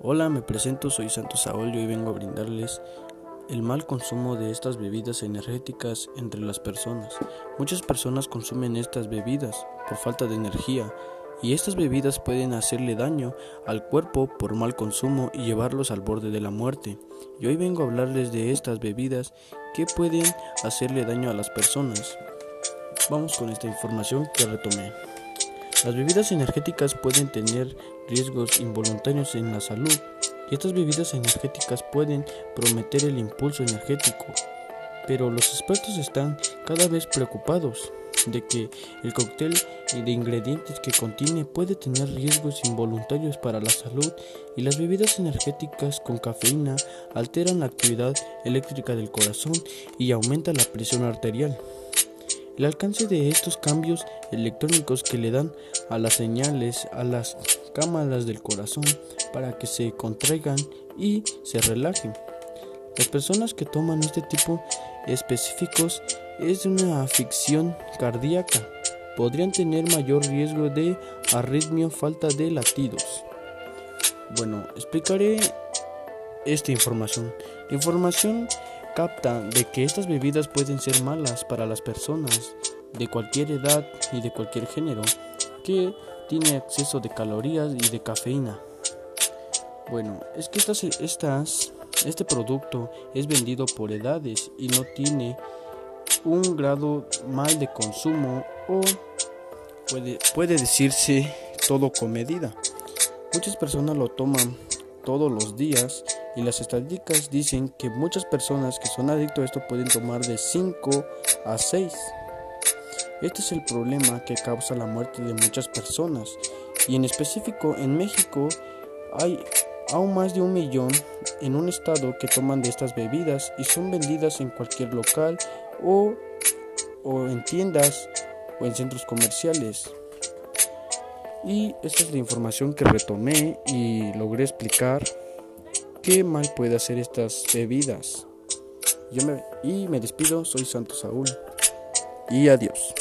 Hola, me presento, soy Santos Saúl y hoy vengo a brindarles el mal consumo de estas bebidas energéticas entre las personas. Muchas personas consumen estas bebidas por falta de energía y estas bebidas pueden hacerle daño al cuerpo por mal consumo y llevarlos al borde de la muerte. Y hoy vengo a hablarles de estas bebidas que pueden hacerle daño a las personas. Vamos con esta información que retomé. Las bebidas energéticas pueden tener riesgos involuntarios en la salud y estas bebidas energéticas pueden prometer el impulso energético, pero los expertos están cada vez preocupados de que el cóctel de ingredientes que contiene puede tener riesgos involuntarios para la salud y las bebidas energéticas con cafeína alteran la actividad eléctrica del corazón y aumenta la presión arterial. El alcance de estos cambios electrónicos que le dan a las señales a las cámaras del corazón para que se contraigan y se relajen. Las personas que toman este tipo específicos es una afección cardíaca. Podrían tener mayor riesgo de arritmia falta de latidos. Bueno, explicaré esta información. La información capta de que estas bebidas pueden ser malas para las personas de cualquier edad y de cualquier género que tiene exceso de calorías y de cafeína. Bueno, es que estas, estas, este producto es vendido por edades y no tiene un grado mal de consumo o puede, puede decirse todo con medida. Muchas personas lo toman todos los días y las estadísticas dicen que muchas personas que son adictos a esto pueden tomar de 5 a 6. Este es el problema que causa la muerte de muchas personas y en específico en México hay aún más de un millón en un estado que toman de estas bebidas y son vendidas en cualquier local o, o en tiendas o en centros comerciales. Y esta es la información que retomé y logré explicar qué mal puede hacer estas bebidas. Yo me, y me despido, soy Santo Saúl. Y adiós.